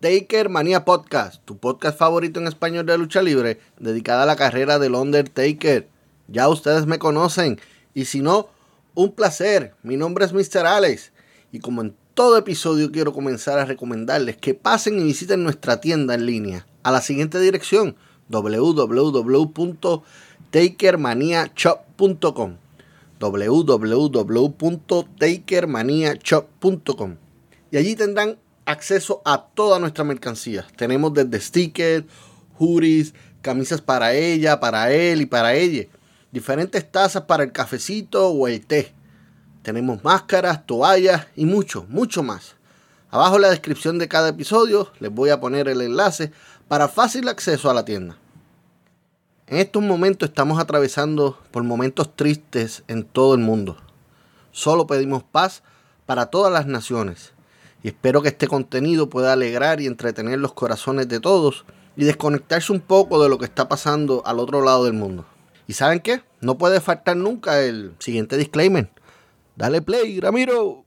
Taker Manía Podcast, tu podcast favorito en español de lucha libre, dedicada a la carrera del Undertaker. Ya ustedes me conocen. Y si no, un placer. Mi nombre es Mr. Alex. Y como en todo episodio quiero comenzar a recomendarles que pasen y visiten nuestra tienda en línea a la siguiente dirección www.takermaniashop.com www.takermaniashop.com y allí tendrán acceso a toda nuestra mercancía. Tenemos desde stickers, hoodies, camisas para ella, para él y para ella. Diferentes tazas para el cafecito o el té. Tenemos máscaras, toallas y mucho, mucho más. Abajo en la descripción de cada episodio les voy a poner el enlace para fácil acceso a la tienda. En estos momentos estamos atravesando por momentos tristes en todo el mundo. Solo pedimos paz para todas las naciones. Y espero que este contenido pueda alegrar y entretener los corazones de todos y desconectarse un poco de lo que está pasando al otro lado del mundo. ¿Y saben qué? No puede faltar nunca el siguiente disclaimer. Dale play, Ramiro.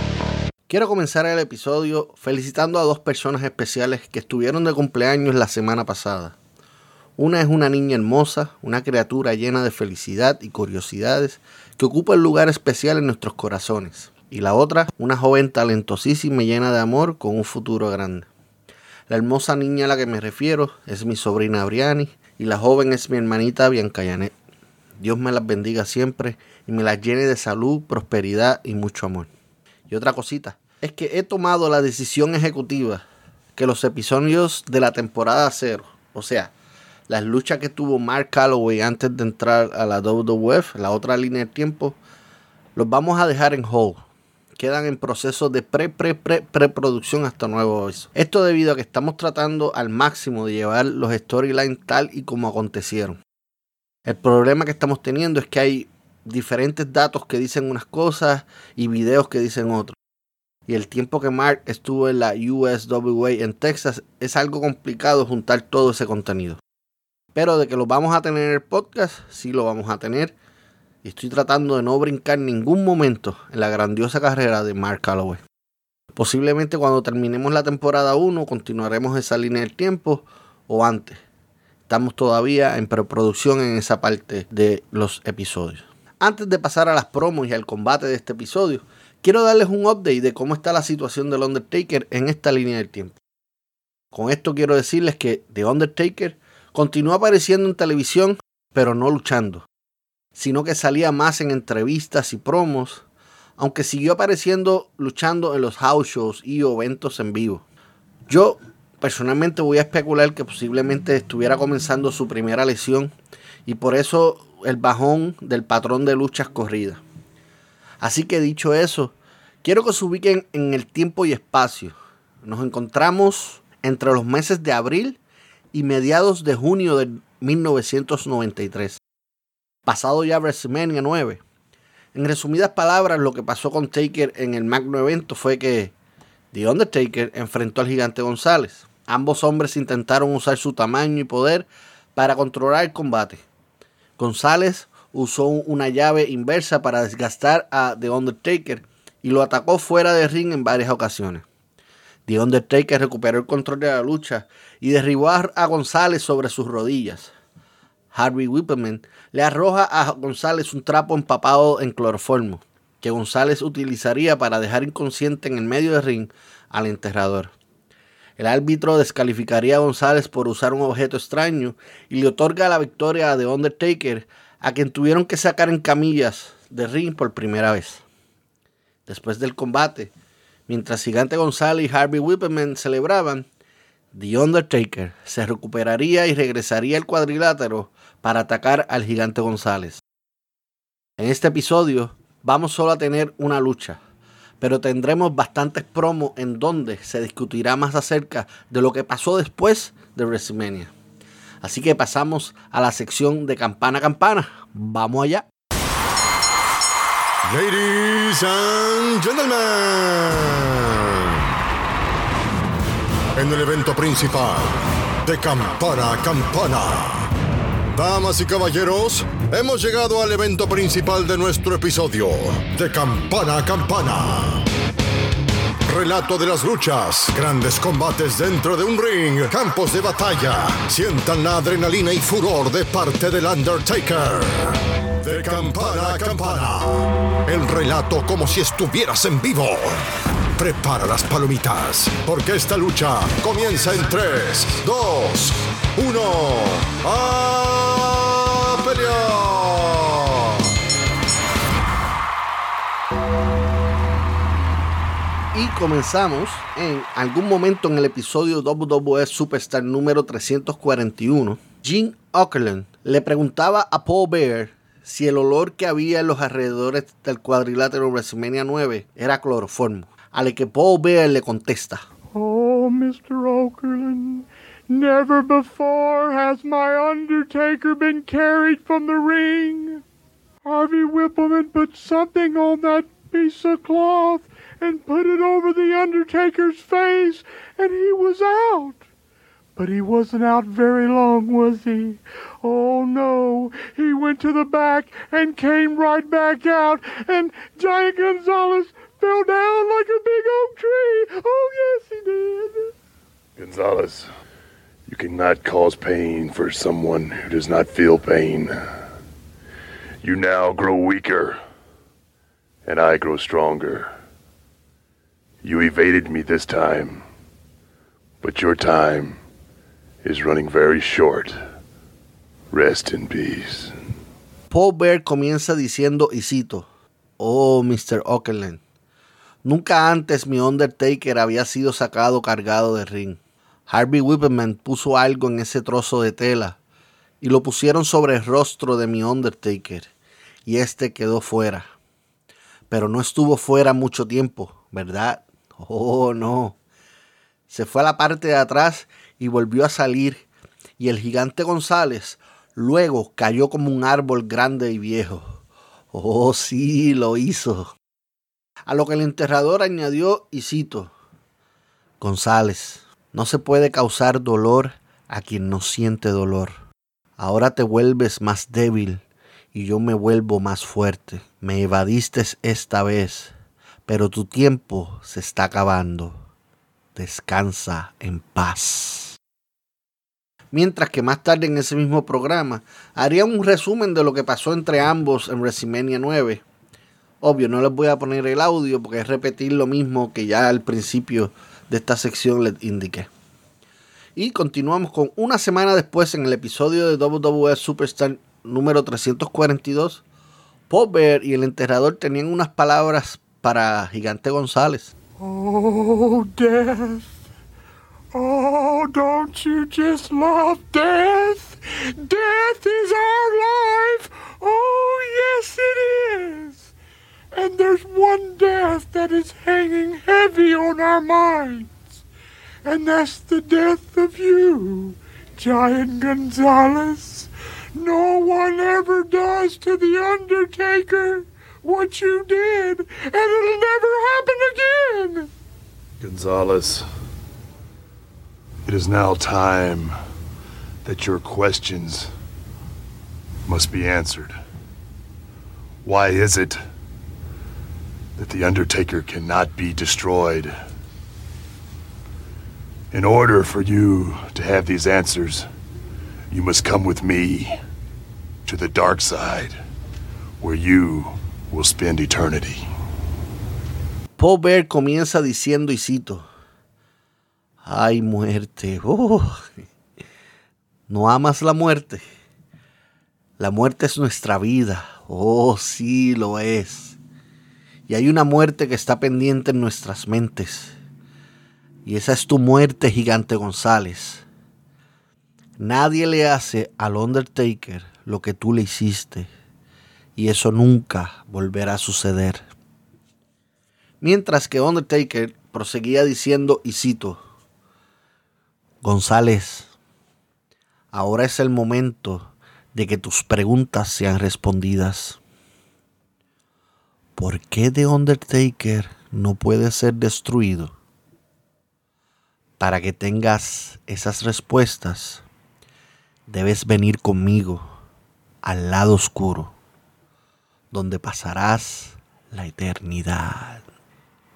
Quiero comenzar el episodio felicitando a dos personas especiales que estuvieron de cumpleaños la semana pasada. Una es una niña hermosa, una criatura llena de felicidad y curiosidades que ocupa un lugar especial en nuestros corazones. Y la otra, una joven talentosísima y llena de amor con un futuro grande. La hermosa niña a la que me refiero es mi sobrina Briani y la joven es mi hermanita Bianca Yanet. Dios me las bendiga siempre y me las llene de salud, prosperidad y mucho amor. Y otra cosita, es que he tomado la decisión ejecutiva que los episodios de la temporada cero, o sea, las luchas que tuvo Mark Calloway antes de entrar a la WWF, la otra línea de tiempo, los vamos a dejar en hold. Quedan en proceso de pre, pre, pre, preproducción hasta nuevo aviso. Esto debido a que estamos tratando al máximo de llevar los storylines tal y como acontecieron. El problema que estamos teniendo es que hay diferentes datos que dicen unas cosas y videos que dicen otros. Y el tiempo que Mark estuvo en la USWA en Texas es algo complicado juntar todo ese contenido. Pero de que lo vamos a tener en el podcast, sí lo vamos a tener. Y estoy tratando de no brincar ningún momento en la grandiosa carrera de Mark Calloway. Posiblemente cuando terminemos la temporada 1 continuaremos esa línea del tiempo o antes. Estamos todavía en preproducción en esa parte de los episodios. Antes de pasar a las promos y al combate de este episodio, quiero darles un update de cómo está la situación del Undertaker en esta línea del tiempo. Con esto quiero decirles que The Undertaker continúa apareciendo en televisión, pero no luchando, sino que salía más en entrevistas y promos, aunque siguió apareciendo luchando en los house shows y eventos en vivo. Yo personalmente voy a especular que posiblemente estuviera comenzando su primera lesión y por eso el bajón del patrón de luchas corridas. Así que dicho eso, quiero que se ubiquen en el tiempo y espacio. Nos encontramos entre los meses de abril y mediados de junio de 1993. Pasado ya WrestleMania 9. En resumidas palabras, lo que pasó con Taker en el magno evento fue que The Undertaker enfrentó al gigante González. Ambos hombres intentaron usar su tamaño y poder para controlar el combate. González usó una llave inversa para desgastar a The Undertaker y lo atacó fuera de ring en varias ocasiones. The Undertaker recuperó el control de la lucha y derribó a González sobre sus rodillas. Harvey Whippleman le arroja a González un trapo empapado en cloroformo, que González utilizaría para dejar inconsciente en el medio del ring al enterrador. El árbitro descalificaría a González por usar un objeto extraño y le otorga la victoria a The Undertaker, a quien tuvieron que sacar en camillas de ring por primera vez. Después del combate, mientras Gigante González y Harvey Whippleman celebraban, The Undertaker se recuperaría y regresaría al cuadrilátero para atacar al gigante González. En este episodio vamos solo a tener una lucha, pero tendremos bastantes promos en donde se discutirá más acerca de lo que pasó después de WrestleMania. Así que pasamos a la sección de campana a campana. Vamos allá. Ladies and gentlemen, en el evento principal de campana a campana Damas y caballeros, hemos llegado al evento principal de nuestro episodio, de Campana a Campana. Relato de las luchas, grandes combates dentro de un ring, campos de batalla. Sientan la adrenalina y furor de parte del Undertaker. De campana a campana. El relato como si estuvieras en vivo. Prepara las palomitas, porque esta lucha comienza en 3, 2, 1. ¡A pelear! Comenzamos en algún momento en el episodio WWE Superstar número 341. Gene Okerlund le preguntaba a Paul Bear si el olor que había en los alrededores del cuadrilátero WrestleMania 9 era cloroformo. A lo que Paul Bear le contesta. Oh, Mr. Okerlund, never before has my Undertaker been carried from the ring. Harvey Whippleman put something on that piece of cloth and put it over the Undertaker's face, and he was out. But he wasn't out very long, was he? Oh no, he went to the back and came right back out, and Giant Gonzalez fell down like a big oak tree. Oh yes, he did. Gonzalez, you cannot cause pain for someone who does not feel pain. You now grow weaker, and I grow stronger. You evaded me this time, but your time is running very short. Rest in peace. Paul Bear comienza diciendo, y cito, Oh, Mr. Okerlund, nunca antes mi Undertaker había sido sacado cargado de ring. Harvey Whippleman puso algo en ese trozo de tela y lo pusieron sobre el rostro de mi Undertaker y este quedó fuera. Pero no estuvo fuera mucho tiempo, ¿verdad? Oh, no. Se fue a la parte de atrás y volvió a salir y el gigante González luego cayó como un árbol grande y viejo. Oh, sí, lo hizo. A lo que el enterrador añadió, y cito, González, no se puede causar dolor a quien no siente dolor. Ahora te vuelves más débil y yo me vuelvo más fuerte. Me evadiste esta vez, pero tu tiempo se está acabando. Descansa en paz. Mientras que más tarde en ese mismo programa haría un resumen de lo que pasó entre ambos en WrestleMania 9. Obvio, no les voy a poner el audio porque es repetir lo mismo que ya al principio de esta sección les indiqué. Y continuamos con una semana después en el episodio de WWE Superstar número 342. Paul Bear y el enterrador tenían unas palabras para Gigante González. Oh, death. Oh, don't you just love death? Death is our life. Oh, yes, it is. And there's one death that is hanging heavy on our minds. And that's the death of you, Giant Gonzalez. No one ever does to the Undertaker what you did, and it'll never happen again. Gonzalez, it is now time that your questions must be answered. Why is it that the Undertaker cannot be destroyed? In order for you to have these answers, you must come with me to the dark side, where you will spend eternity. Paul Bear comienza diciendo, y cito, ay muerte, oh, no amas la muerte. La muerte es nuestra vida, oh sí lo es. Y hay una muerte que está pendiente en nuestras mentes. Y esa es tu muerte, gigante González. Nadie le hace al Undertaker lo que tú le hiciste. Y eso nunca volverá a suceder. Mientras que Undertaker proseguía diciendo, y cito, González, ahora es el momento de que tus preguntas sean respondidas. ¿Por qué The Undertaker no puede ser destruido? Para que tengas esas respuestas, debes venir conmigo al lado oscuro, donde pasarás la eternidad.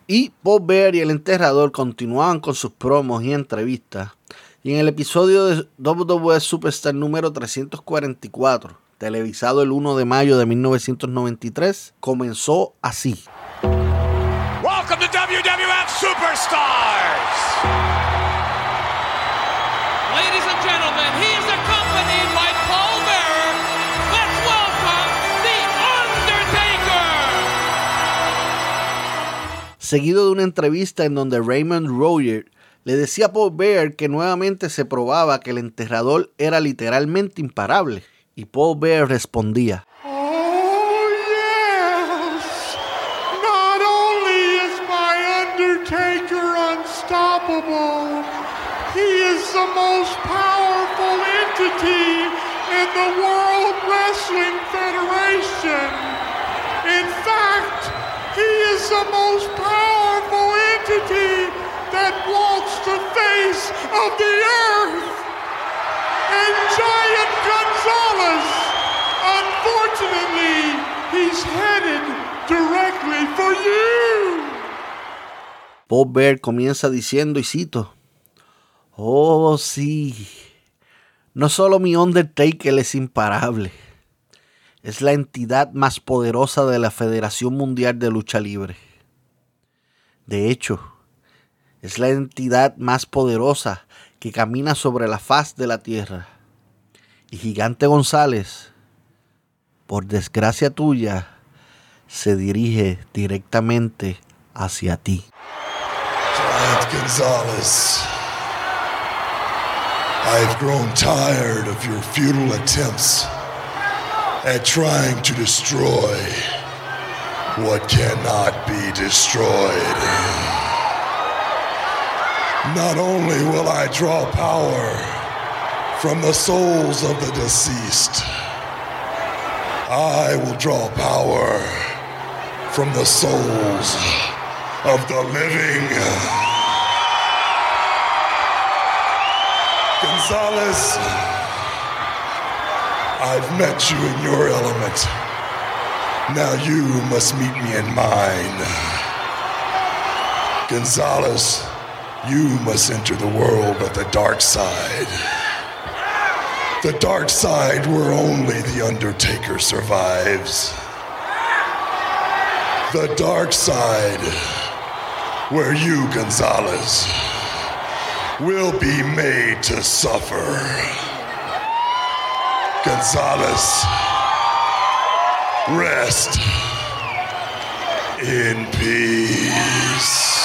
Y Bob Bear y el enterrador continuaban con sus promos y entrevistas. Y en el episodio de WWE Superstar número 344, televisado el 1 de mayo de 1993, comenzó así. Welcome to WWF Superstars! Seguido de una entrevista en donde Raymond Roger le decía a Paul Bear que nuevamente se probaba que el enterrador era literalmente imparable. Y Paul Bear respondía, Oh, yes! Not only is my Undertaker unstoppable, he is the most powerful entity in the World Wrestling Federation. In fact, he is the most powerful entity that walks the face of the earth. And Giant Gonzalez, unfortunately, he's headed directly for you. Paul Bear comienza diciendo, y cito, Oh, sí, no solo mi Undertaker es imparable, es la entidad más poderosa de la Federación Mundial de Lucha Libre. De hecho, es la entidad más poderosa que camina sobre la faz de la tierra. Y Gigante González, por desgracia tuya, se dirige directamente hacia ti. Giant Gonzalez, I've grown tired of your futile attempts at trying to destroy what cannot be destroyed. Not only will I draw power from the souls of the deceased, I will draw power from the souls of the living. Gonzalez, I've met you in your element. Now you must meet me in mine. Gonzalez, you must enter the world of the dark side. The dark side where only the Undertaker survives. The dark side where you, Gonzalez, will be made to suffer. Gonzalez, rest in peace.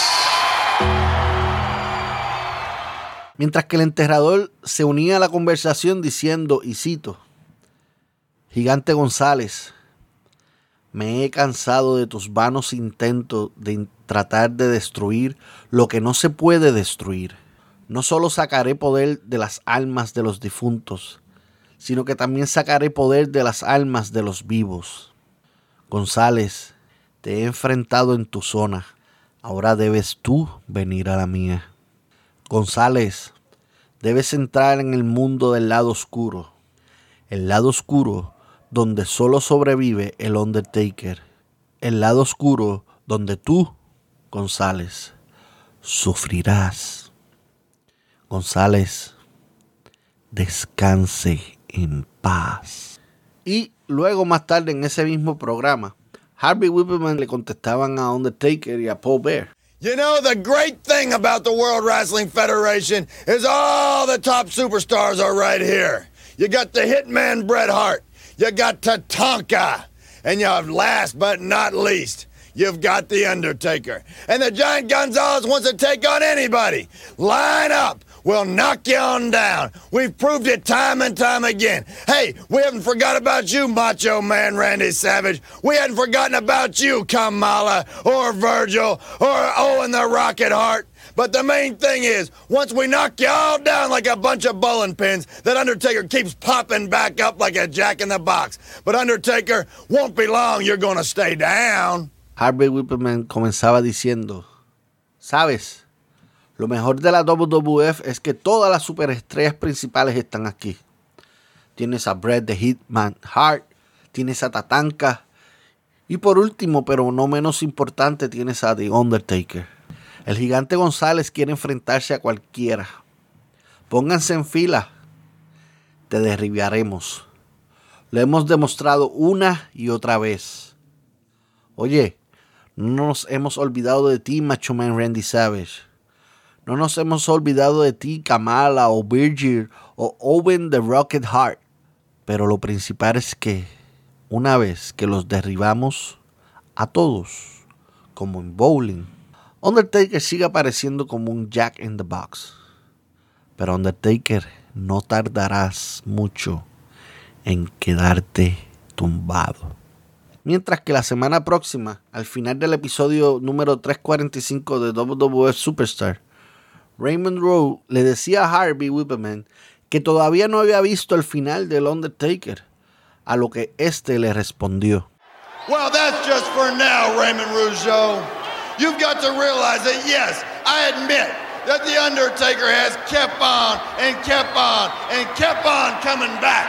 Mientras que el enterrador se unía a la conversación diciendo, y cito, Gigante González, me he cansado de tus vanos intentos de tratar de destruir lo que no se puede destruir. No solo sacaré poder de las almas de los difuntos, sino que también sacaré poder de las almas de los vivos. González, te he enfrentado en tu zona, Ahora debes tú venir a la mía. González, debes entrar en el mundo del lado oscuro. El lado oscuro donde solo sobrevive el Undertaker. El lado oscuro donde tú, González, sufrirás. González, descanse en paz. Y luego más tarde en ese mismo programa, Harvey Whippleman le contestaban a Undertaker y a Paul Bear. You know, the great thing about the World Wrestling Federation is all the top superstars are right here. You got the Hitman Bret Hart. You got Tatanka. And you have last but not least, you've got The Undertaker. And the Giant Gonzalez wants to take on anybody. Line up. We'll knock you on down. We've proved it time and time again. Hey, we haven't forgot about you, Macho Man Randy Savage. We hadn't forgotten about you, Kamala, or Virgil, or Owen the Rocket Heart. But the main thing is, once we knock you all down like a bunch of bowling pins, that Undertaker keeps popping back up like a jack in the box. But Undertaker, won't be long, you're gonna stay down. Harvey Whippleman comenzaba diciendo, ¿sabes? Lo mejor de la WWF es que todas las superestrellas principales están aquí. Tienes a Bret the Hitman Hart, tienes a Tatanka y por último, pero no menos importante, tienes a The Undertaker. El gigante González quiere enfrentarse a cualquiera. Pónganse en fila. Te derribaremos. Lo hemos demostrado una y otra vez. Oye, no nos hemos olvidado de ti, Macho Man Randy Savage. No nos hemos olvidado de ti, Kamala o Virgil o Owen the Rocket Heart. Pero lo principal es que una vez que los derribamos a todos, como en bowling, Undertaker sigue apareciendo como un Jack in the Box. Pero Undertaker, no tardarás mucho en quedarte tumbado. Mientras que la semana próxima, al final del episodio número 345 de WWF Superstar, Raymond Rowe le decía a Harvey Whippleman que todavía no había visto el final del Undertaker, a lo que este le respondió. Well, that's just for now, Raymond Rougeau. You've got to realize that, yes, I admit that The Undertaker has kept on and kept on and kept on coming back.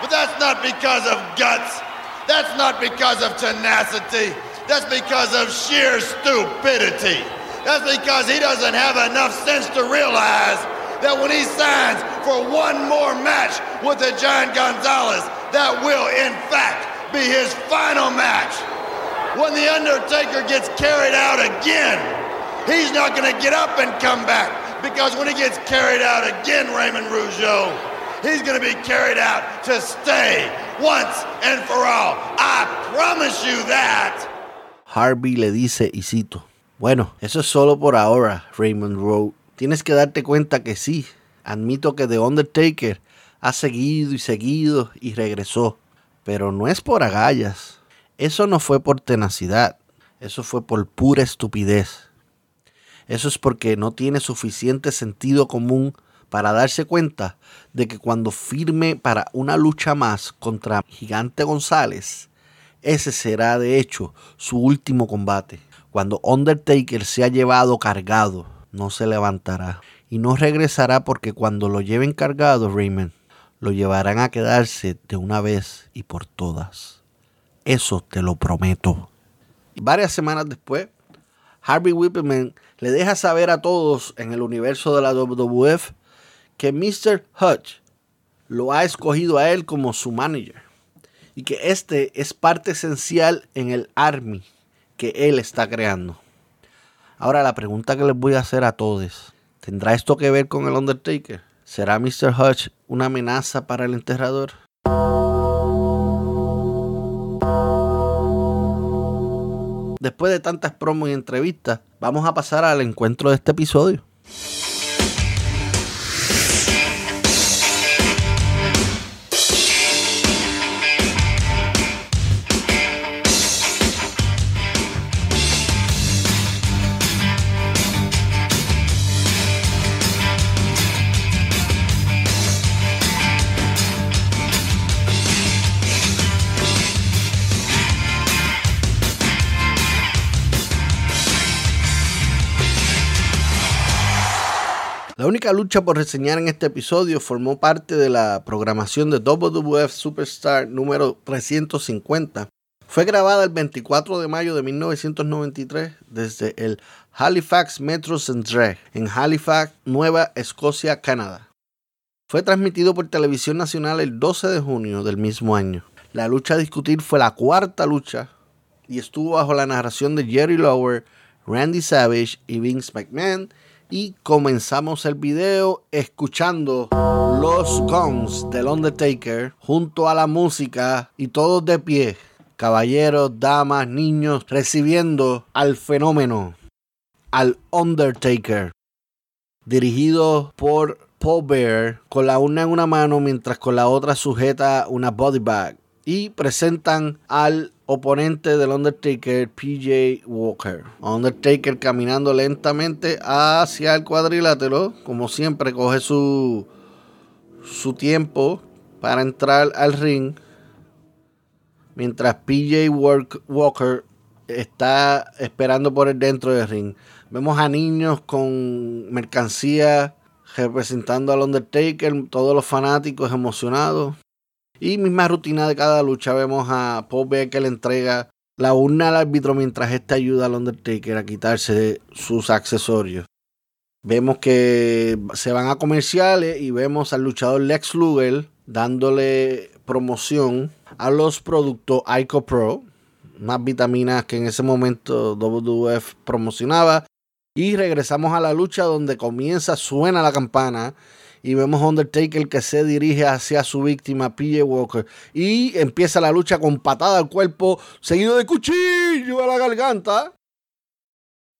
But that's not because of guts. That's not because of tenacity. That's because of sheer stupidity. That's because he doesn't have enough sense to realize that when he signs for one more match with the Giant Gonzalez, that will, in fact, be his final match. When The Undertaker gets carried out again, he's not going to get up and come back because when he gets carried out again, Raymond Rougeau, he's going to be carried out to stay once and for all. I promise you that. Harvey le dice, y cito, bueno, eso es solo por ahora, Raymond Rowe. Tienes que darte cuenta que sí, admito que The Undertaker ha seguido y seguido y regresó, pero no es por agallas. Eso no fue por tenacidad, eso fue por pura estupidez. Eso es porque no tiene suficiente sentido común para darse cuenta de que cuando firme para una lucha más contra Gigante González, ese será de hecho su último combate. Cuando Undertaker se ha llevado cargado, no se levantará y no regresará porque cuando lo lleven cargado, Raymond, lo llevarán a quedarse de una vez y por todas. Eso te lo prometo. Y varias semanas después, Harvey Whippleman le deja saber a todos en el universo de la WWF que Mr. Hutch lo ha escogido a él como su manager y que este es parte esencial en el Army que él está creando. Ahora la pregunta que les voy a hacer a todos, ¿tendrá esto que ver con el Undertaker? ¿Será Mr. Hutch una amenaza para el enterrador? Después de tantas promos y entrevistas, vamos a pasar al encuentro de este episodio. Única lucha por reseñar en este episodio formó parte de la programación de WWF Superstar número 350. Fue grabada el 24 de mayo de 1993 desde el Halifax Metro Centre en Halifax, Nueva Escocia, Canadá. Fue transmitido por Televisión Nacional el 12 de junio del mismo año. La lucha a discutir fue la cuarta lucha y estuvo bajo la narración de Jerry Lower, Randy Savage y Vince McMahon. Y comenzamos el video escuchando los guns del Undertaker junto a la música y todos de pie. Caballeros, damas, niños, recibiendo al fenómeno, al Undertaker. Dirigido por Paul Bear, con la una en una mano mientras con la otra sujeta una body bag. Y presentan al oponente del Undertaker, PJ Walker. Undertaker caminando lentamente hacia el cuadrilátero, como siempre coge su, su tiempo para entrar al ring, mientras PJ Walker está esperando por el dentro del ring. Vemos a niños con mercancía representando al Undertaker, todos los fanáticos emocionados. Y misma rutina de cada lucha, vemos a Paul que le entrega la urna al árbitro mientras este ayuda al Undertaker a quitarse sus accesorios. Vemos que se van a comerciales y vemos al luchador Lex Luger dándole promoción a los productos Ico Pro, más vitaminas que en ese momento WWF promocionaba. Y regresamos a la lucha donde comienza, suena la campana y vemos a Undertaker que se dirige hacia su víctima, PJ Walker. Y empieza la lucha con patada al cuerpo, seguido de cuchillo a la garganta.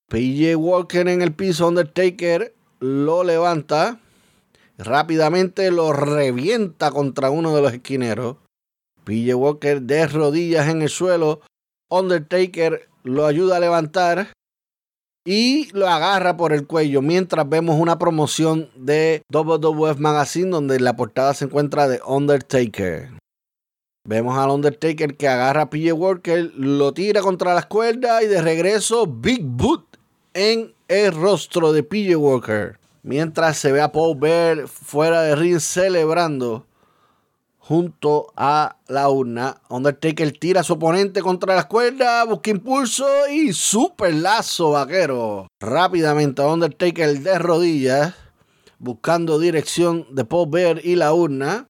PJ Walker en el piso, Undertaker lo levanta. Rápidamente lo revienta contra uno de los esquineros. PJ Walker de rodillas en el suelo. Undertaker lo ayuda a levantar y lo agarra por el cuello mientras vemos una promoción de WWF Magazine donde la portada se encuentra de Undertaker. Vemos al Undertaker que agarra a PJ Walker, lo tira contra las cuerdas y de regreso Big Boot en el rostro de PJ Walker. Mientras se ve a Paul Bear fuera de ring celebrando junto a la urna. Undertaker tira a su oponente contra las cuerdas, busca impulso y super lazo vaquero. Rápidamente Undertaker de rodillas, buscando dirección de Paul Bear y la urna.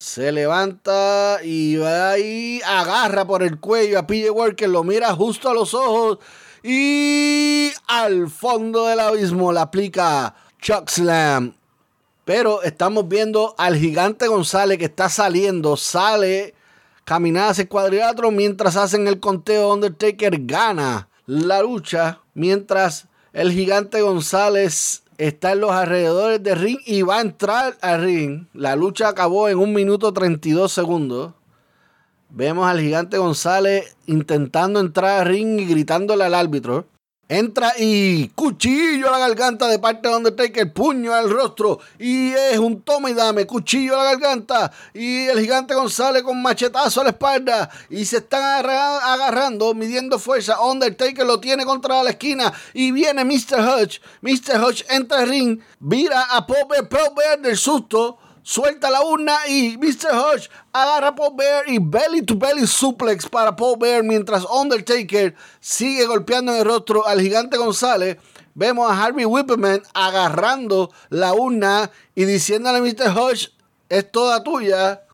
Se levanta y va ahí, agarra por el cuello a PJ Walker, lo mira justo a los ojos y al fondo del abismo le aplica Chuck Slam pero estamos viendo al gigante González que está saliendo, sale caminando hacia el cuadrilátero mientras hacen el conteo. Undertaker gana la lucha mientras el gigante González está en los alrededores del ring y va a entrar al ring. La lucha acabó en un minuto 32 segundos. Vemos al gigante González intentando entrar al ring y gritándole al árbitro. Entra y cuchillo a la garganta de parte de Undertaker, puño al rostro y es un toma y dame, cuchillo a la garganta y el gigante González con machetazo a la espalda y se están agarrando, midiendo fuerza. Undertaker lo tiene contra la esquina y viene Mr. Hutch. Mr. Hutch entra al ring, vira a Pope, Pope del susto suelta la urna y Mr. Hodge agarra a Paul Bear y belly to belly suplex para Paul Bear mientras Undertaker sigue golpeando en el rostro al gigante González. Vemos a Harvey Whipperman agarrando la urna y diciéndole a Mr. Hodge, es toda tuya.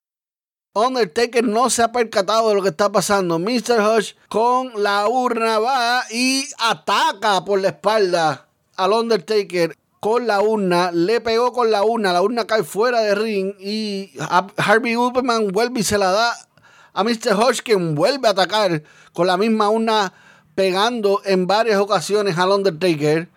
Undertaker no se ha percatado de lo que está pasando. Mr. Hodge con la urna va y ataca por la espalda al Undertaker con la urna, le pegó con la urna, la urna cae fuera de ring y Harvey Upperman vuelve y se la da a Mr. Hodgkin, vuelve a atacar con la misma urna pegando en varias ocasiones al Undertaker.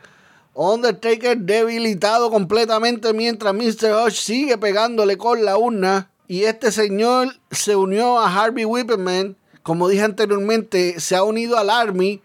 Undertaker debilitado completamente mientras Mr. Hodge sigue pegándole con la urna. Y este señor se unió a Harvey Whipperman. Como dije anteriormente, se ha unido al Army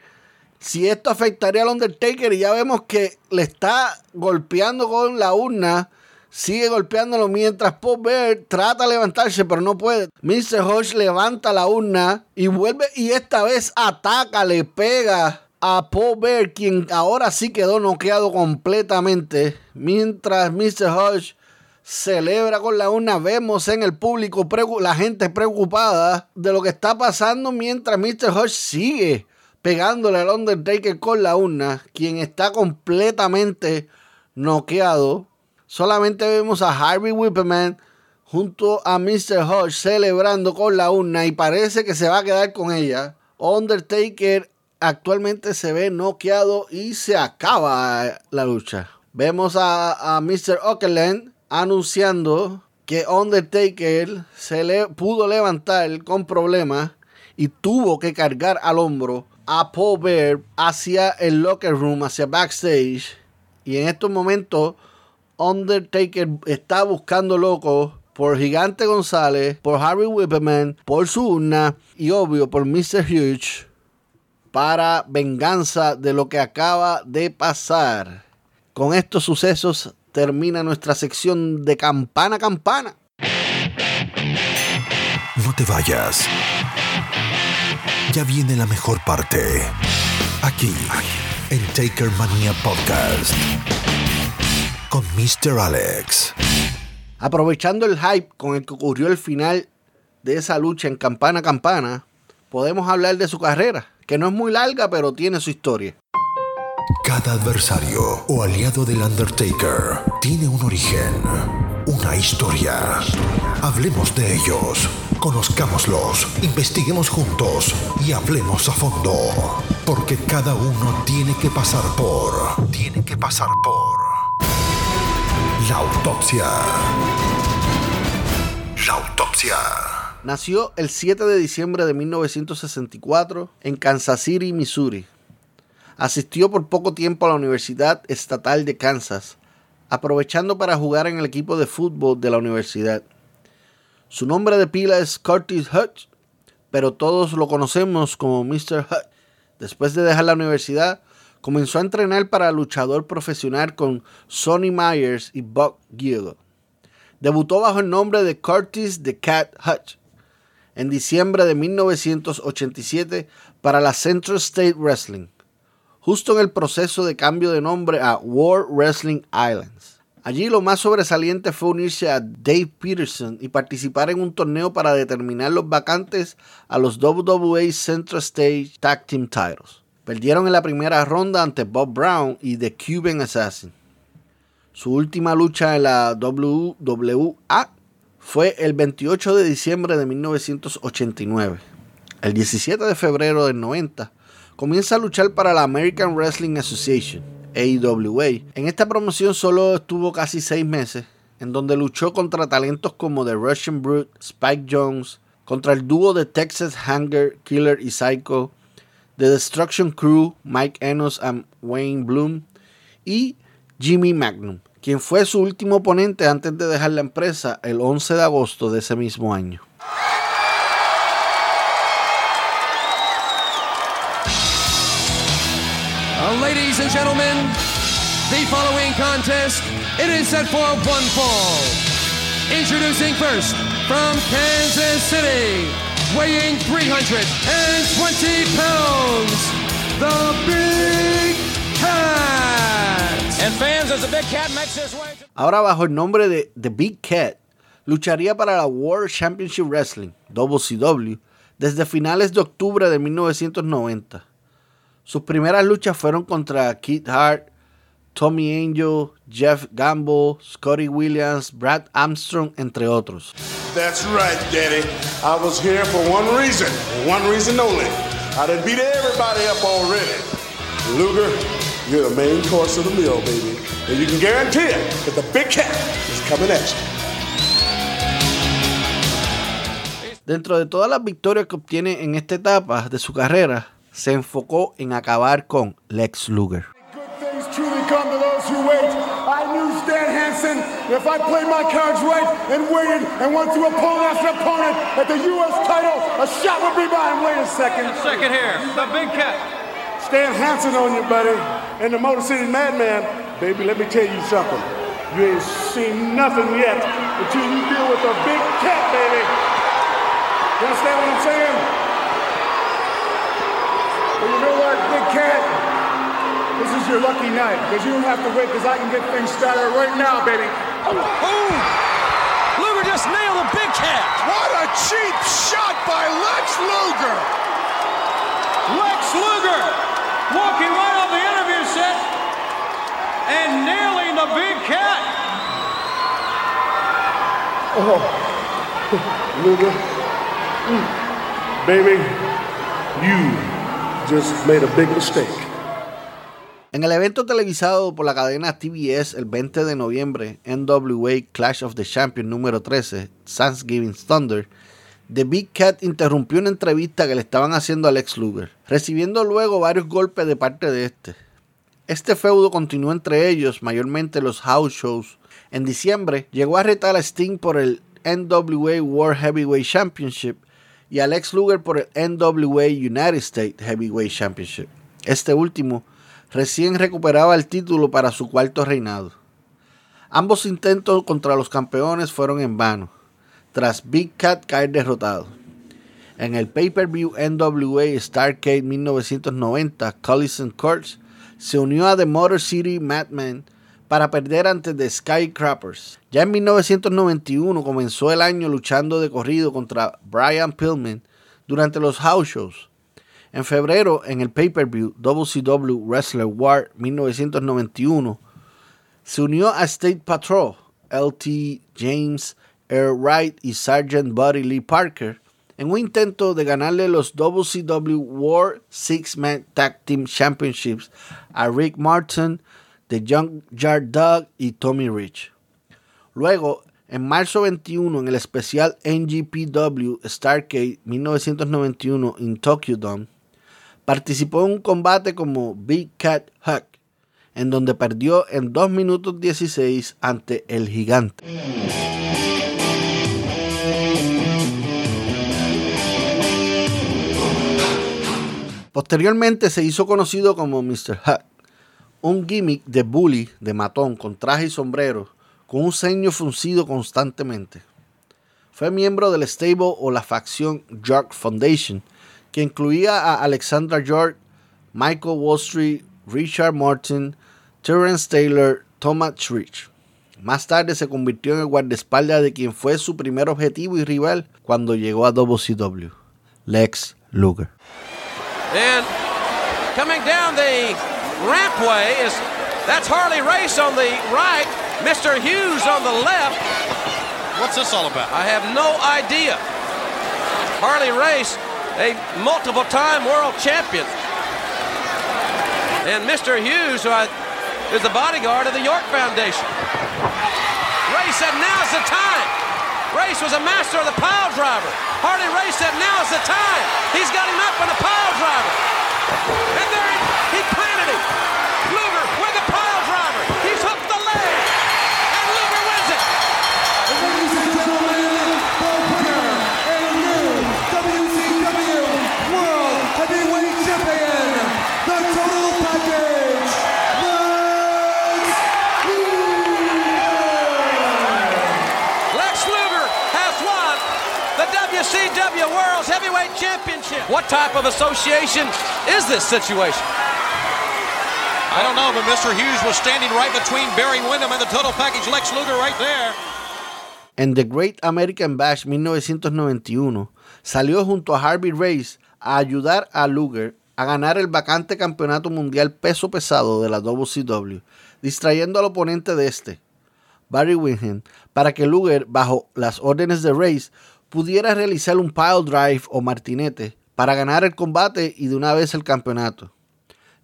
si esto afectaría al Undertaker y ya vemos que le está golpeando con la urna, sigue golpeándolo mientras Paul Bear trata de levantarse pero no puede. Mr. Hodge levanta la urna y vuelve y esta vez ataca, le pega a Paul Bear, quien ahora sí quedó noqueado completamente, mientras Mr. Hodge celebra con la urna. Vemos en el público la gente preocupada de lo que está pasando mientras Mr. Hodge sigue pegándole al Undertaker con la urna, quien está completamente noqueado. Solamente vemos a Harvey Whipperman junto a Mr. Hodge celebrando con la urna y parece que se va a quedar con ella. Undertaker actualmente se ve noqueado y se acaba la lucha. Vemos a, Mr. Okerland anunciando que Undertaker se le pudo levantar con problemas y tuvo que cargar al hombro a Paul Bear hacia el locker room, hacia backstage. Y en estos momentos, Undertaker está buscando locos por Gigante González, por Harry Whipperman, por su urna y obvio por Mr. Huge para venganza de lo que acaba de pasar. Con estos sucesos termina nuestra sección de campana campana. No te vayas. Ya viene la mejor parte. Aquí, en Taker Mania Podcast. Con Mr. Alex. Aprovechando el hype con el que ocurrió el final de esa lucha en campana a campana, podemos hablar de su carrera que no es muy larga, pero tiene su historia. Cada adversario o aliado del Undertaker tiene un origen, una historia. Hablemos de ellos, conozcámoslos, investiguemos juntos y hablemos a fondo. Porque cada uno tiene que pasar por... Tiene que pasar por... La autopsia. La autopsia. Nació el 7 de diciembre de 1964 en Kansas City, Missouri. Asistió por poco tiempo a la Universidad Estatal de Kansas, aprovechando para jugar en el equipo de fútbol de la universidad. Su nombre de pila es Curtis Hutch, pero todos lo conocemos como Mr. Hutch. Después de dejar la universidad, comenzó a entrenar para luchador profesional con Sonny Myers y Buck Gill. Debutó bajo el nombre de Curtis the Cat Hutch en diciembre de 1987 para la Central State Wrestling, justo en el proceso de cambio de nombre a World Wrestling Islands. Allí lo más sobresaliente fue unirse a Dave Peterson y participar en un torneo para determinar los vacantes a los WWE Central State Tag Team Titles. Perdieron en la primera ronda ante Bob Brown y The Cuban Assassin. Su última lucha en la WWA fue el 28 de diciembre de 1989. El 17 de febrero del 90 comienza a luchar para la American Wrestling Association, AWA. En esta promoción solo estuvo casi seis meses, en donde luchó contra talentos como The Russian Brute, Spike Jones, contra el dúo de Texas Hanger, Killer y Psycho, The Destruction Crew, Mike Enos y Wayne Bloom, y Jimmy Magnum quien fue su último oponente antes de dejar la empresa el 11 de agosto de ese mismo año. Ladies and gentlemen, the contest, it is set for one fall. Introducing first, from Kansas City, weighing 320 pounds, the Big Cat. Ahora bajo el nombre de The Big Cat, lucharía para la World Championship Wrestling, WCW, desde finales de octubre de 1990. Sus primeras luchas fueron contra Keith Hart, Tommy Angel, Jeff Gamble, Scotty Williams, Brad Armstrong, entre otros. That's right, Daddy. I was here for one reason, one reason only. I done beat everybody up already. Luger, you're the main course of the meal, baby. And you can guarantee it that the big cat is coming at you. Dentro de todas las victorias que obtiene en esta etapa de su carrera, se enfocó en acabar con Lex Luger. I knew Stan Hansen, if I played my cards right and waited and went to opponent after opponent at the U.S. title, a shot would be mine. Wait a second. Second here, the big cat. Stan Hansen on you, buddy, and the Motor City Madman. Baby, let me tell you something. You ain't seen nothing yet until you deal with a big cat, baby. You understand what I'm saying? But you know what, Big Cat? This is your lucky night because you don't have to wait because I can get things started right now, baby. Oh! Luger just nailed the big cat. What a cheap shot by Lex Luger! Lex Luger walking right off the interview set and nailing the big cat. Oh, Luger, mm, baby, you just made a big mistake. En el evento televisado por la cadena TBS el 20 de noviembre, NWA Clash of the Champions número 13, Thanksgiving Thunder, The Big Cat interrumpió una entrevista que le estaban haciendo a Lex Luger, recibiendo luego varios golpes de parte de este. Este feudo continuó entre ellos, mayormente los house shows. En diciembre llegó a retar a Sting por el NWA World Heavyweight Championship y a Lex Luger por el NWA United States Heavyweight Championship. Este último recién recuperaba el título para su cuarto reinado. Ambos intentos contra los campeones fueron en vano, tras Big Cat caer derrotado. En el pay-per-view NWA Starcade 1990, Collison Kurtz se unió a The Motor City Madman para perder ante The Skycrappers. Ya en 1991 comenzó el año luchando de corrido contra Brian Pillman durante los house shows. En febrero, en el pay-per-view WCW Wrestler War 1991, se unió a State Patrol, LT James, Air Wright y Sgt. Buddy Lee Parker en un intento de ganarle los WCW World Six Man Tag Team Championships a Rick Martin, The Young Yard Dog y Tommy Rich. Luego, en marzo 21, en el especial NGPW Starcade 1991 en Tokyo Dome, participó en un combate como Big Cat Huck, en donde perdió en 2 minutos 16 ante el gigante. Posteriormente se hizo conocido como Mr. Huck, un gimmick de bully de matón con traje y sombrero, con un ceño fruncido constantemente. Fue miembro del stable o la facción York Foundation, que incluía a Alexandra York, Michael Wall Street, Richard Martin, Terence Taylor, Thomas Rich. Más tarde se convirtió en el guardaespaldas de quien fue su primer objetivo y rival cuando llegó a WCW, Lex Luger. And coming down the rampway is that's Harley Race on the right, Mr. Hughes on the left. What's this all about? I have no idea. Harley Race, a multiple time world champion. And Mr. Hughes, who I, is the bodyguard of the York Foundation. Race said, now's the time. Race was a master of the pile driver. Harley Race said, now's the time. What type of association is this situation? I don't know, but Mr. Hughes was standing right between Barry Windham and the total package Lex Luger right there. En The Great American Bash 1991, salió junto a Harvey Race a ayudar a Luger a ganar el vacante campeonato mundial peso pesado de la WCW, distrayendo al oponente de este, Barry Windham, para que Luger, bajo las órdenes de Race, pudiera realizar un pile drive o martinete para ganar el combate y de una vez el campeonato.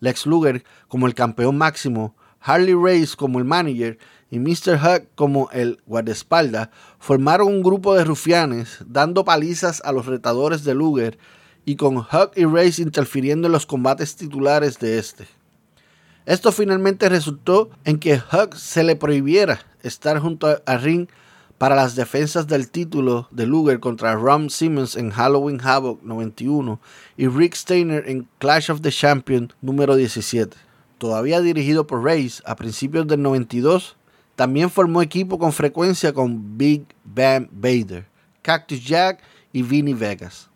Lex Luger como el campeón máximo, Harley Race como el manager y Mr. Huck como el guardaespaldas formaron un grupo de rufianes dando palizas a los retadores de Luger y con Huck y Race interfiriendo en los combates titulares de este. Esto finalmente resultó en que Huck se le prohibiera estar junto a, a Ring para las defensas del título de Luger contra Ron Simmons en Halloween Havoc 91 y Rick Steiner en Clash of the Champions número 17. Todavía dirigido por Race a principios del 92, también formó equipo con frecuencia con Big Bam Bader, Cactus Jack y Vinny Vegas.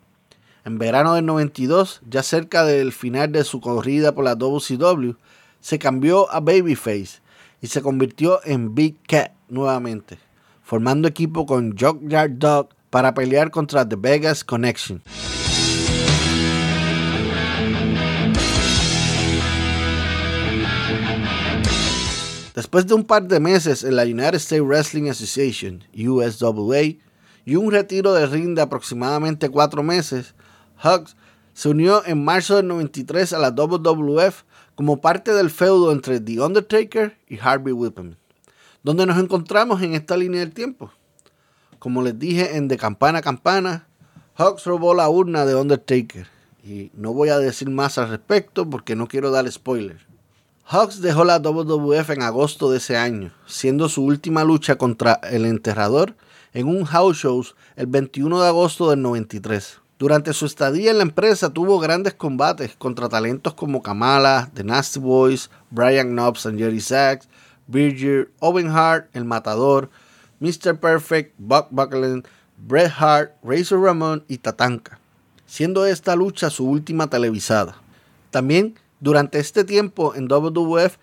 En verano del 92, ya cerca del final de su corrida por la WCW, se cambió a Babyface y se convirtió en Big Cat nuevamente, formando equipo con Junkyard Dog para pelear contra The Vegas Connection. Después de un par de meses en la United States Wrestling Association, USWA, y un retiro de ring de aproximadamente cuatro meses, Hugs se unió en marzo del 93 a la WWF como parte del feudo entre The Undertaker y Harvey Whippleman, donde nos encontramos en esta línea del tiempo. Como les dije en De Campana a Campana, Hugs robó la urna de Undertaker, y no voy a decir más al respecto porque no quiero dar spoiler. Hugs dejó la WWF en agosto de ese año, siendo su última lucha contra el enterrador en un house show el 21 de agosto del 93. Durante su estadía en la empresa tuvo grandes combates contra talentos como Kamala, The Nasty Boys, Brian Knobs and Jerry Sachs, Bridger, Owen Hart, El Matador, Mr. Perfect, Buck Buckland, Bret Hart, Razor Ramon y Tatanka, siendo esta lucha su última televisada. También durante este tiempo en WWF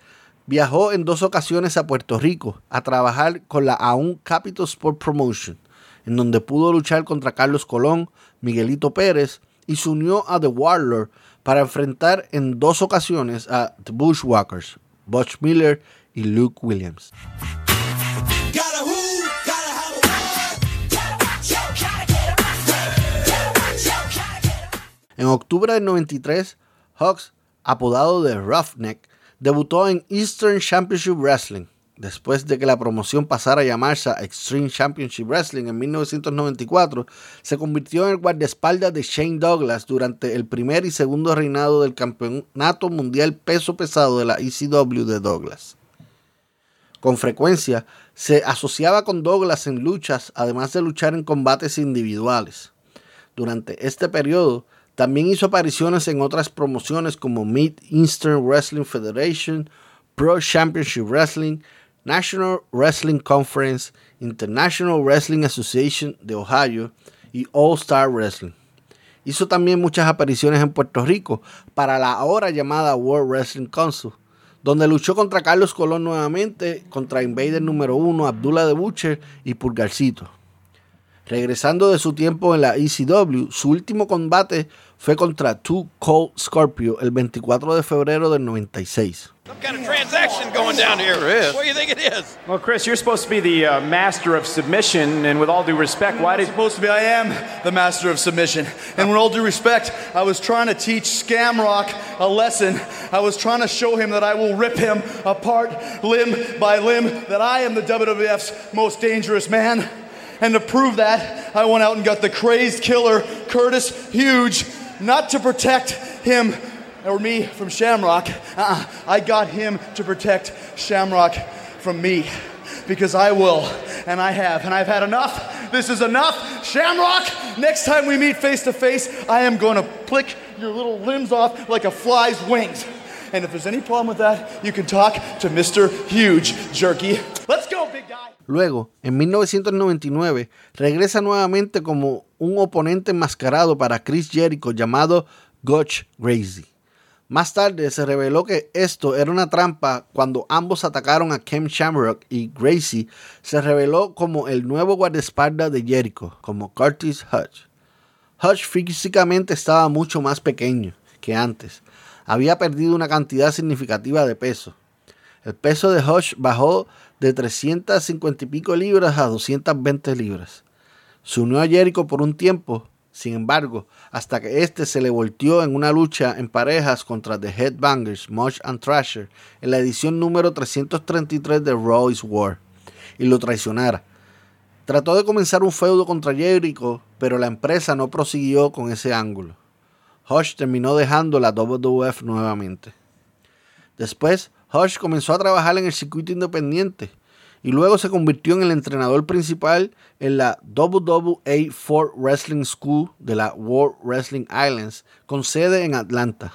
viajó en dos ocasiones a Puerto Rico a trabajar con la AUN Capital Sport Promotion, en donde pudo luchar contra Carlos Colón, Miguelito Pérez y se unió a The Warlord para enfrentar en dos ocasiones a The Bushwhackers, Butch Miller Luke Williams. En octubre del 93, Hawks, apodado de Roughneck, debutó en Eastern Championship Wrestling, después de que la promoción pasara a llamarse Extreme Championship Wrestling en 1994, se convirtió en el guardaespaldas de Shane Douglas durante el primer y segundo reinado del campeonato mundial peso pesado de la ECW de Douglas. Con frecuencia se asociaba con Douglas en luchas, además de luchar en combates individuales. Durante este periodo, también hizo apariciones en otras promociones como Mid Eastern Wrestling Federation, Pro Championship Wrestling, National Wrestling Conference, International Wrestling Association de Ohio y All Star Wrestling. Hizo también muchas apariciones en Puerto Rico para la ahora llamada World Wrestling Council, donde luchó contra Carlos Colón nuevamente, contra Invader número 1, Abdullah de Butcher y Pulgarcito. Regresando de su tiempo en la ECW, su último combate fue contra Two Cold Scorpio el 24 de febrero del 96. Some kind of transaction going down here. What do you think it is? Well, Chris, you're supposed to be the uh, master of submission, and with all due respect, why did supposed to be? I am the master of submission. And with all due respect, I was trying to teach Scamrock a lesson. I was trying to show him that I will rip him apart limb by limb, that I am the WWF's most dangerous man. And to prove that, I went out and got the crazed killer, Curtis Huge, not to protect him or me from Shamrock. Uh-uh. I got him to protect Shamrock from me. Because I will, and I have, and I've had enough. This is enough. Shamrock, next time we meet face to face, I am going to plick your little limbs off like a fly's wings. And if there's any problem with that, you can talk to Mr. Huge Jerky. Let's go, big guy. Luego, en 1999, regresa nuevamente como un oponente enmascarado para Chris Jericho llamado Gotch Gracie. Más tarde se reveló que esto era una trampa cuando ambos atacaron a Ken Shamrock y Gracie se reveló como el nuevo guardaespaldas de Jericho, como Curtis Hutch. Hutch físicamente estaba mucho más pequeño que antes. Había perdido una cantidad significativa de peso. El peso de Hutch bajó de 350 y pico libras a 220 libras. Se unió a Jericho por un tiempo, sin embargo, hasta que este se le volteó en una lucha en parejas contra The Headbangers, Mush and Thrasher, en la edición número 333 de Roy's War, y lo traicionara. Trató de comenzar un feudo contra Jericho, pero la empresa no prosiguió con ese ángulo. Hush terminó dejando la WWF nuevamente. Después, Hush comenzó a trabajar en el circuito independiente y luego se convirtió en el entrenador principal en la WWA Fort Wrestling School de la World Wrestling Islands con sede en Atlanta.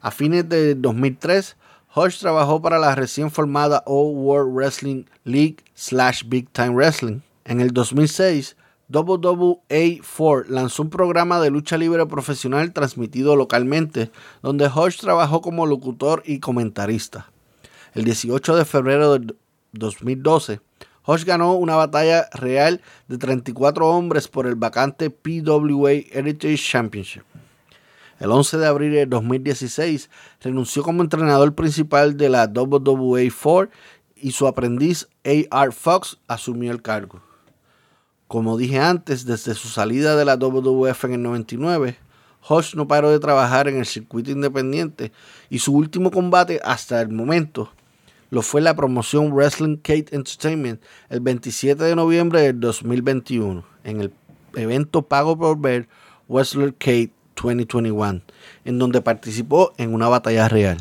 A fines de 2003, Hush trabajó para la recién formada All World Wrestling League slash Big Time Wrestling. En el 2006, WWA4 lanzó un programa de lucha libre profesional transmitido localmente, donde Hodge trabajó como locutor y comentarista. El 18 de febrero 2012, Hodge ganó una batalla real de 34 hombres por el vacante PWA Heritage Championship. El 11 de abril de 2016 renunció como entrenador principal de la WWA4 y su aprendiz A.R. Fox asumió el cargo. Como dije antes, desde su salida de la WWF en el 99, Hodge no paró de trabajar en el circuito independiente y su último combate hasta el momento lo fue la promoción Wrestling Kate Entertainment el 27 de noviembre del 2021 en el evento pago por ver Wrestler Kate 2021, en donde participó en una batalla real.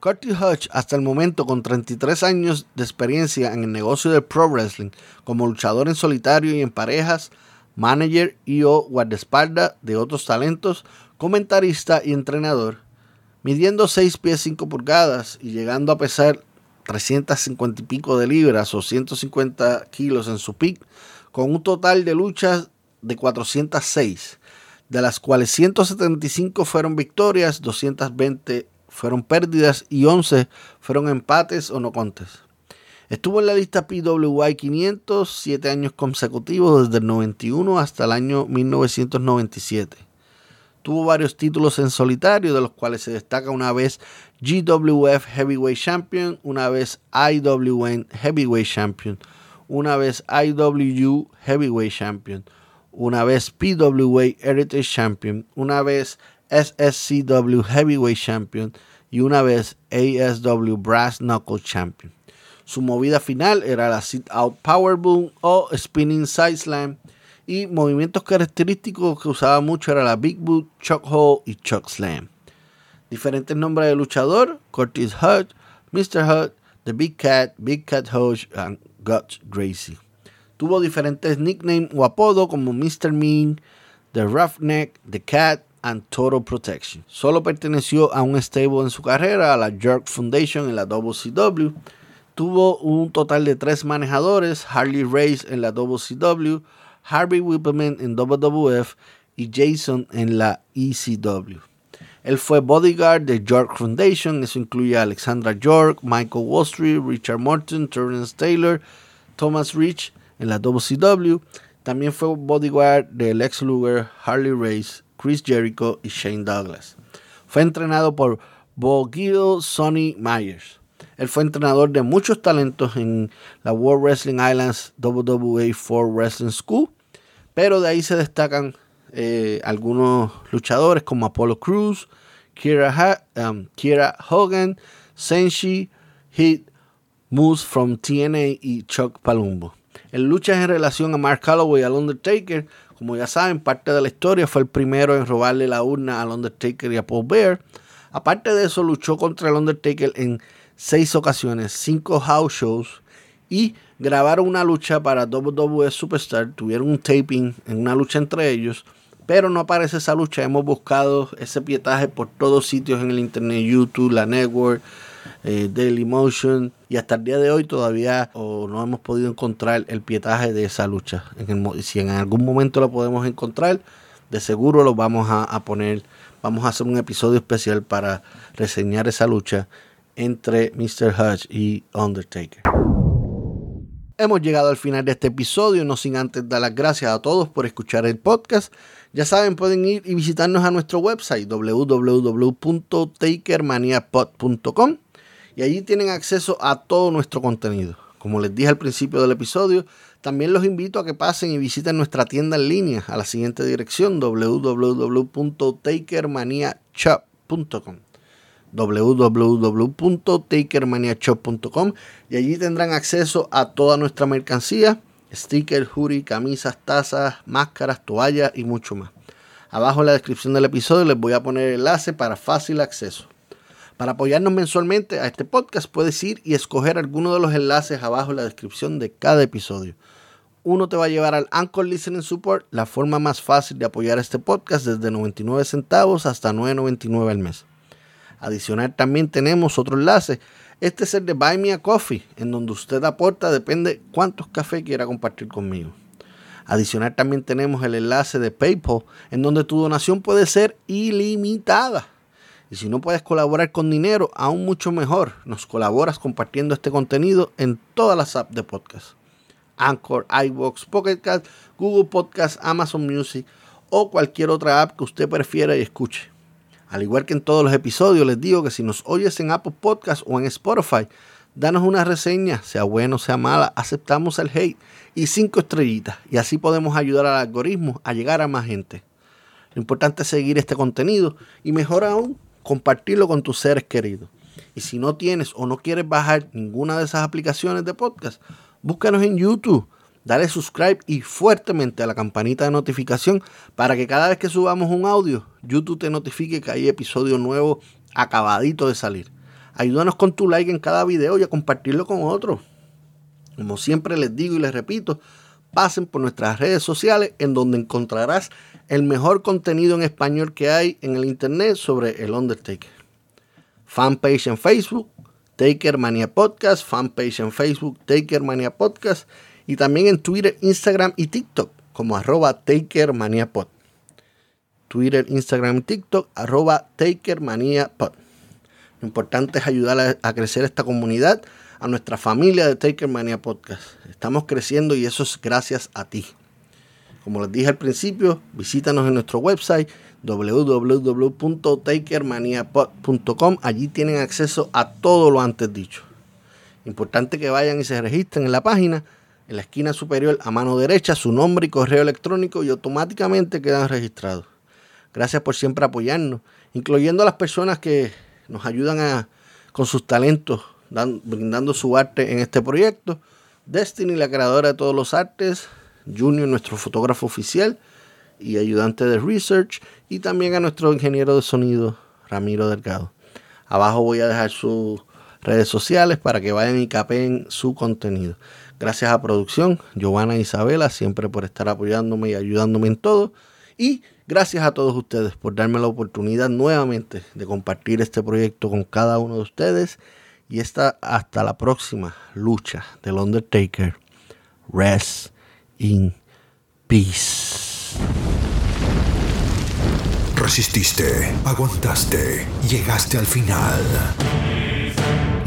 Curtis Hodge, hasta el momento con 33 años de experiencia en el negocio del pro wrestling, como luchador en solitario y en parejas, manager y o guardaespaldas de otros talentos, comentarista y entrenador, midiendo 6 pies 5 pulgadas y llegando a pesar 350 y pico de libras o 150 kilos en su pick, con un total de luchas de 406, de las cuales 175 fueron victorias, 220 fueron pérdidas y 11 fueron empates o no contes. Estuvo en la lista PWI 500 7 años consecutivos desde el 91 hasta el año 1997. Tuvo varios títulos en solitario, de los cuales se destaca una vez GWF Heavyweight Champion, una vez IWN Heavyweight Champion, una vez IWU Heavyweight Champion, una vez PWA Heritage Champion, una vez SSCW Heavyweight Champion y una vez ASW Brass Knuckle Champion. Su movida final era la Sit Out Power Boom o Spinning Side Slam y movimientos característicos que usaba mucho era la Big Boot, Chuck Hole y Chuck Slam. Diferentes nombres de luchador, Curtis Hut, Mr. Hut, The Big Cat, Big Cat Hodge y Guts Gracie. Tuvo diferentes nicknames o apodos como Mr. Mean, The Roughneck, The Cat, and Total Protection. Solo perteneció a un stable en su carrera, a la Jerk Foundation en la WCW. Tuvo un total de tres manejadores, Harley Race en la WCW, Harvey Whippleman en WWF y Jason en la ECW. Él fue bodyguard de York Foundation, eso incluye a Alexandra York, Michael Wallstreet, Richard Morton, Terrence Taylor, Thomas Rich en la WCW. También fue bodyguard de Lex Luger, Harley Race, Chris Jericho y Shane Douglas. Fue entrenado por Bo Gill, Sonny Myers. Él fue entrenador de muchos talentos en la World Wrestling Islands WWA 4 Wrestling School, pero de ahí se destacan eh, algunos luchadores como Apollo Cruz, Kira, um, Hogan, Senshi, Heat, Moose from TNA y Chuck Palumbo. En luchas en relación a Mark Calloway y al Undertaker, como ya saben, parte de la historia fue el primero en robarle la urna al Undertaker y a Paul Bear. Aparte de eso, luchó contra el Undertaker en seis ocasiones, cinco house shows y grabaron una lucha para WWE Superstar. Tuvieron un taping en una lucha entre ellos, pero no aparece esa lucha. Hemos buscado ese pietaje por todos sitios en el internet, YouTube, la network, eh, Daily Motion y hasta el día de hoy todavía no hemos podido encontrar el pietaje de esa lucha. En si en algún momento lo podemos encontrar, de seguro lo vamos a, poner, vamos a hacer un episodio especial para reseñar esa lucha entre Mr. Hutch y Undertaker. Hemos llegado al final de este episodio, no sin antes dar las gracias a todos por escuchar el podcast. Ya saben, pueden ir y visitarnos a nuestro website www.takermaniapod.com y allí tienen acceso a todo nuestro contenido. Como les dije al principio del episodio, también los invito a que pasen y visiten nuestra tienda en línea a la siguiente dirección www.takermaniachop.com www.takermaniachop.com y allí tendrán acceso a toda nuestra mercancía, stickers, hoodie, camisas, tazas, máscaras, toallas y mucho más. Abajo en la descripción del episodio les voy a poner el enlace para fácil acceso. Para apoyarnos mensualmente a este podcast puedes ir y escoger alguno de los enlaces abajo en la descripción de cada episodio. Uno te va a llevar al Anchor Listening Support, la forma más fácil de apoyar este podcast desde 99 centavos hasta 9.99 al mes. Adicional también tenemos otro enlace. Este es el de Buy Me a Coffee, en donde usted aporta, depende cuántos cafés quiera compartir conmigo. Adicional también tenemos el enlace de PayPal, en donde tu donación puede ser ilimitada. Y si no puedes colaborar con dinero, aún mucho mejor. Nos colaboras compartiendo este contenido en todas las apps de podcast. Anchor, iVoox, Pocket Cast, Google Podcast, Amazon Music o cualquier otra app que usted prefiera y escuche. Al igual que en todos los episodios, les digo que si nos oyes en Apple Podcast o en Spotify, danos una reseña, sea bueno o sea mala, aceptamos el hate y cinco estrellitas y así podemos ayudar al algoritmo a llegar a más gente. Lo importante es seguir este contenido y mejor aún, compartirlo con tus seres queridos. Y si no tienes o no quieres bajar ninguna de esas aplicaciones de podcast, búscanos en YouTube, dale subscribe y fuertemente a la campanita de notificación para que cada vez que subamos un audio, YouTube te notifique que hay episodio nuevo acabadito de salir. Ayúdanos con tu like en cada video y a compartirlo con otros. Como siempre les digo y les repito, pasen por nuestras redes sociales en donde encontrarás el mejor contenido en español que hay en el internet sobre el Undertaker. Fanpage en Facebook, Taker Mania Podcast, fanpage en Facebook, Taker Mania Podcast y también en Twitter, Instagram y TikTok como arroba Taker Mania Pod. Twitter, Instagram y TikTok arroba Taker Mania Pod. Lo importante es ayudar a, a crecer esta comunidad, a nuestra familia de Taker Mania Podcast. Estamos creciendo y eso es gracias a ti. Como les dije al principio, visítanos en nuestro website www.takermaniapod.com. Allí tienen acceso a todo lo antes dicho. Importante que vayan y se registren en la página. En la esquina superior a mano derecha su nombre y correo electrónico y automáticamente quedan registrados. Gracias por siempre apoyarnos, incluyendo a las personas que nos ayudan a, con sus talentos, brindando su arte en este proyecto. Destiny, la creadora de todos los artes. Junior, nuestro fotógrafo oficial y ayudante de research. Y también a nuestro ingeniero de sonido, Ramiro Delgado. Abajo voy a dejar sus redes sociales para que vayan y capen su contenido. Gracias a producción, Giovanna e Isabela, siempre por estar apoyándome y ayudándome en todo. Y gracias a todos ustedes por darme la oportunidad nuevamente de compartir este proyecto con cada uno de ustedes. Y esta hasta la próxima lucha del Undertaker. Rest in peace. Resististe, aguantaste, llegaste al final.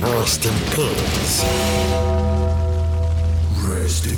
Rest in peace. Rest in